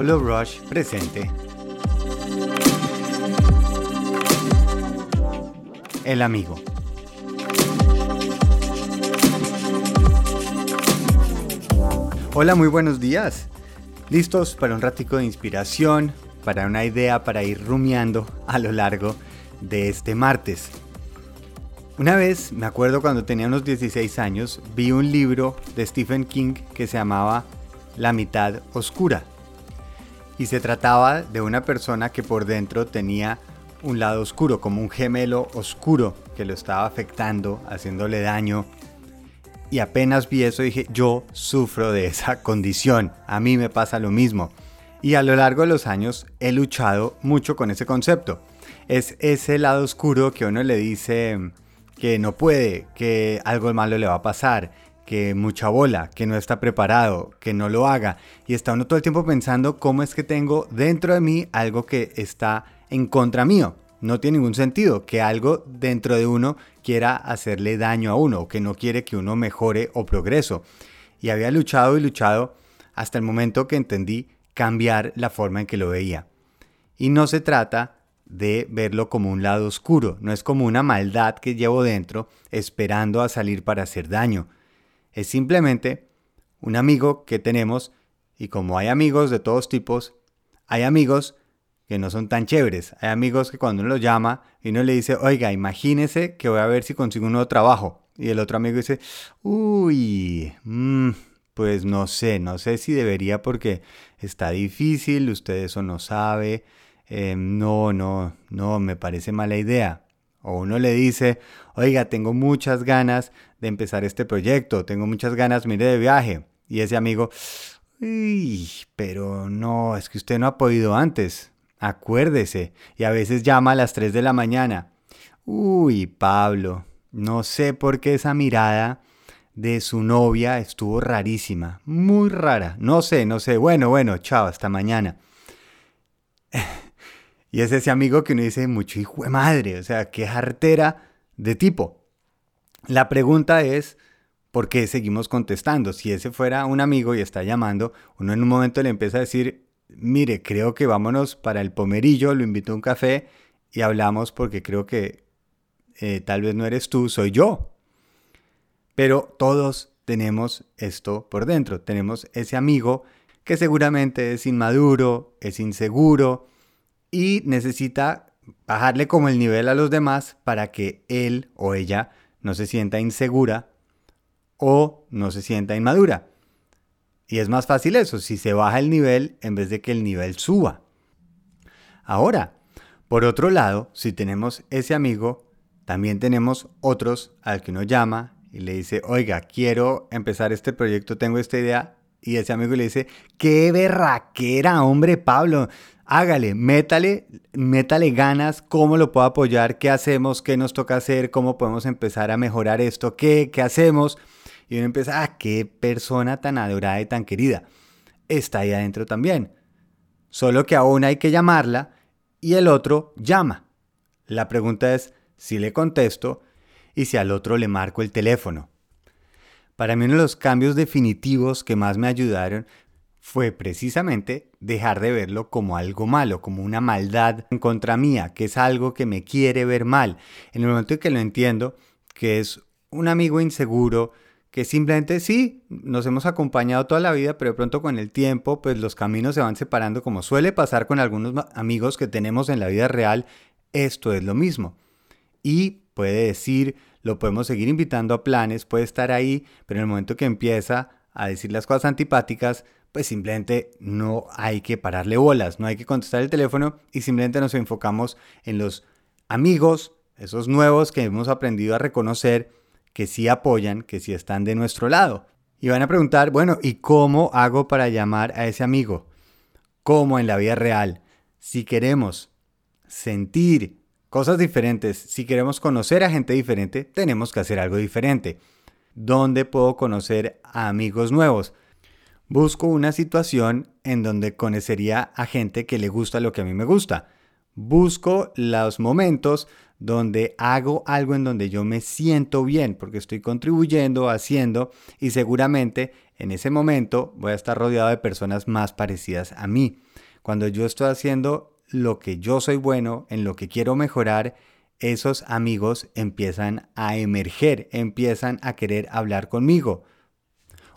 Pablo Rush presente. El amigo. Hola, muy buenos días. ¿Listos para un ratico de inspiración, para una idea para ir rumiando a lo largo de este martes? Una vez, me acuerdo cuando tenía unos 16 años, vi un libro de Stephen King que se llamaba La mitad oscura. Y se trataba de una persona que por dentro tenía un lado oscuro, como un gemelo oscuro que lo estaba afectando, haciéndole daño. Y apenas vi eso dije, yo sufro de esa condición, a mí me pasa lo mismo. Y a lo largo de los años he luchado mucho con ese concepto. Es ese lado oscuro que uno le dice, que no puede, que algo malo le va a pasar, que mucha bola, que no está preparado, que no lo haga. Y está uno todo el tiempo pensando cómo es que tengo dentro de mí algo que está en contra mío. No tiene ningún sentido que algo dentro de uno quiera hacerle daño a uno que no quiere que uno mejore o progreso. Y había luchado y luchado hasta el momento que entendí cambiar la forma en que lo veía. Y no se trata de verlo como un lado oscuro, no es como una maldad que llevo dentro esperando a salir para hacer daño. Es simplemente un amigo que tenemos y como hay amigos de todos tipos, hay amigos que no son tan chéveres. Hay amigos que cuando uno los llama y uno le dice, oiga, imagínese que voy a ver si consigo un nuevo trabajo. Y el otro amigo dice, uy, mmm, pues no sé, no sé si debería porque está difícil, usted eso no sabe, eh, no, no, no, me parece mala idea. O uno le dice, oiga, tengo muchas ganas de empezar este proyecto, tengo muchas ganas, mire, de viaje. Y ese amigo, uy, pero no, es que usted no ha podido antes. Acuérdese. Y a veces llama a las 3 de la mañana. Uy, Pablo, no sé por qué esa mirada de su novia estuvo rarísima, muy rara. No sé, no sé. Bueno, bueno, chao, hasta mañana. Y es ese amigo que uno dice, mucho hijo de madre, o sea, qué jartera de tipo. La pregunta es, ¿por qué seguimos contestando? Si ese fuera un amigo y está llamando, uno en un momento le empieza a decir, mire, creo que vámonos para el pomerillo, lo invito a un café y hablamos porque creo que eh, tal vez no eres tú, soy yo. Pero todos tenemos esto por dentro, tenemos ese amigo que seguramente es inmaduro, es inseguro, y necesita bajarle como el nivel a los demás para que él o ella no se sienta insegura o no se sienta inmadura. Y es más fácil eso, si se baja el nivel en vez de que el nivel suba. Ahora, por otro lado, si tenemos ese amigo, también tenemos otros al que uno llama y le dice, oiga, quiero empezar este proyecto, tengo esta idea. Y ese amigo le dice, qué berraquera, hombre Pablo, hágale, métale, métale ganas, cómo lo puedo apoyar, qué hacemos, qué nos toca hacer, cómo podemos empezar a mejorar esto, qué, qué hacemos. Y uno empieza, ah, qué persona tan adorada y tan querida. Está ahí adentro también. Solo que aún hay que llamarla y el otro llama. La pregunta es si le contesto y si al otro le marco el teléfono. Para mí uno de los cambios definitivos que más me ayudaron fue precisamente dejar de verlo como algo malo, como una maldad en contra mía, que es algo que me quiere ver mal. En el momento en que lo entiendo, que es un amigo inseguro, que simplemente sí, nos hemos acompañado toda la vida, pero de pronto con el tiempo, pues los caminos se van separando, como suele pasar con algunos amigos que tenemos en la vida real, esto es lo mismo. Y puede decir, lo podemos seguir invitando a planes, puede estar ahí, pero en el momento que empieza a decir las cosas antipáticas, pues simplemente no hay que pararle bolas, no hay que contestar el teléfono y simplemente nos enfocamos en los amigos, esos nuevos que hemos aprendido a reconocer, que sí apoyan, que sí están de nuestro lado. Y van a preguntar, bueno, ¿y cómo hago para llamar a ese amigo? ¿Cómo en la vida real? Si queremos sentir cosas diferentes, si queremos conocer a gente diferente, tenemos que hacer algo diferente. ¿Dónde puedo conocer a amigos nuevos? Busco una situación en donde conocería a gente que le gusta lo que a mí me gusta. Busco los momentos donde hago algo en donde yo me siento bien, porque estoy contribuyendo, haciendo, y seguramente en ese momento voy a estar rodeado de personas más parecidas a mí. Cuando yo estoy haciendo lo que yo soy bueno, en lo que quiero mejorar, esos amigos empiezan a emerger, empiezan a querer hablar conmigo.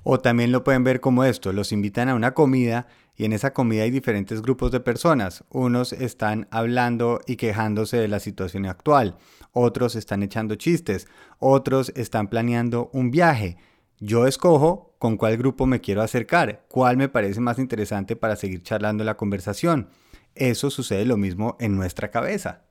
O también lo pueden ver como esto, los invitan a una comida y en esa comida hay diferentes grupos de personas. Unos están hablando y quejándose de la situación actual, otros están echando chistes, otros están planeando un viaje. Yo escojo con cuál grupo me quiero acercar, cuál me parece más interesante para seguir charlando la conversación. Eso sucede lo mismo en nuestra cabeza.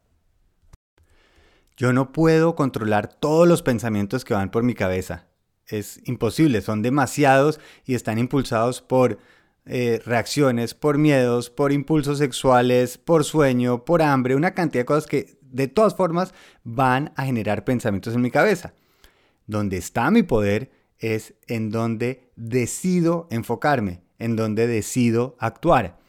Yo no puedo controlar todos los pensamientos que van por mi cabeza. Es imposible, son demasiados y están impulsados por eh, reacciones, por miedos, por impulsos sexuales, por sueño, por hambre, una cantidad de cosas que de todas formas van a generar pensamientos en mi cabeza. Donde está mi poder es en donde decido enfocarme, en donde decido actuar.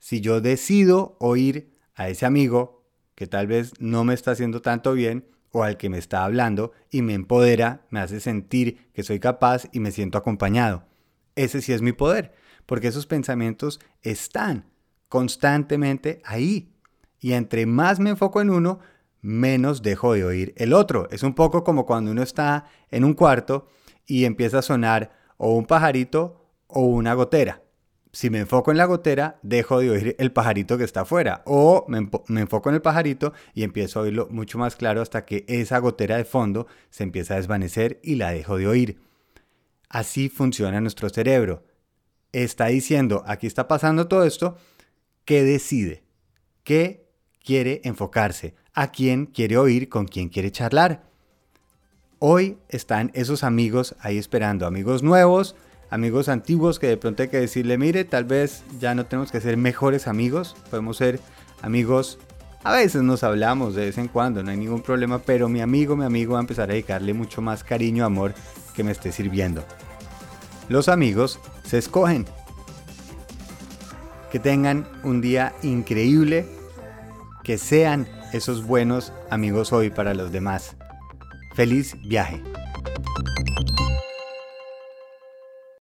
Si yo decido oír a ese amigo que tal vez no me está haciendo tanto bien o al que me está hablando y me empodera, me hace sentir que soy capaz y me siento acompañado. Ese sí es mi poder, porque esos pensamientos están constantemente ahí. Y entre más me enfoco en uno, menos dejo de oír el otro. Es un poco como cuando uno está en un cuarto y empieza a sonar o un pajarito o una gotera si me enfoco en la gotera, dejo de oír el pajarito que está afuera. O me, enfoco en el pajarito y empiezo a oírlo mucho más claro hasta que esa gotera de fondo se empieza a desvanecer y la dejo de oír. Así funciona nuestro cerebro. Está diciendo, aquí está pasando todo esto, ¿qué decide? ¿Qué quiere enfocarse? ¿A quién quiere oír? ¿Con quién quiere charlar? Hoy están esos amigos ahí esperando, amigos nuevos, amigos antiguos que de pronto hay que decirle, mire, tal vez ya no tenemos que ser mejores amigos, podemos ser amigos, a veces nos hablamos de vez en cuando, no hay ningún problema, pero mi amigo, mi amigo va a empezar a dedicarle mucho más cariño, amor que me esté sirviendo. Los amigos se escogen. Que tengan un día increíble, que sean esos buenos amigos hoy para los demás. Feliz viaje.